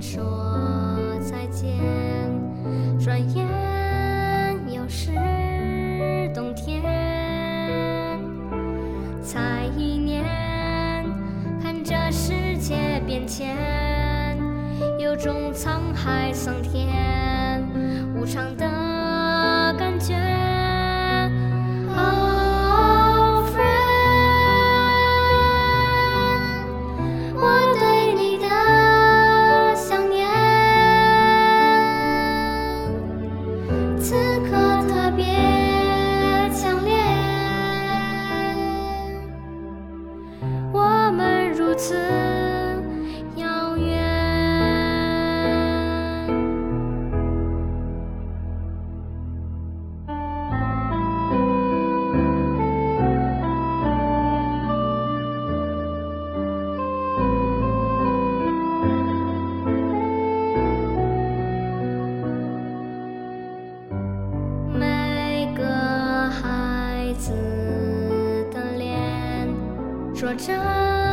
说再见。转眼又是冬天才一年看这世界变迁有种沧海桑田无常的如此遥远。每个孩子的脸说着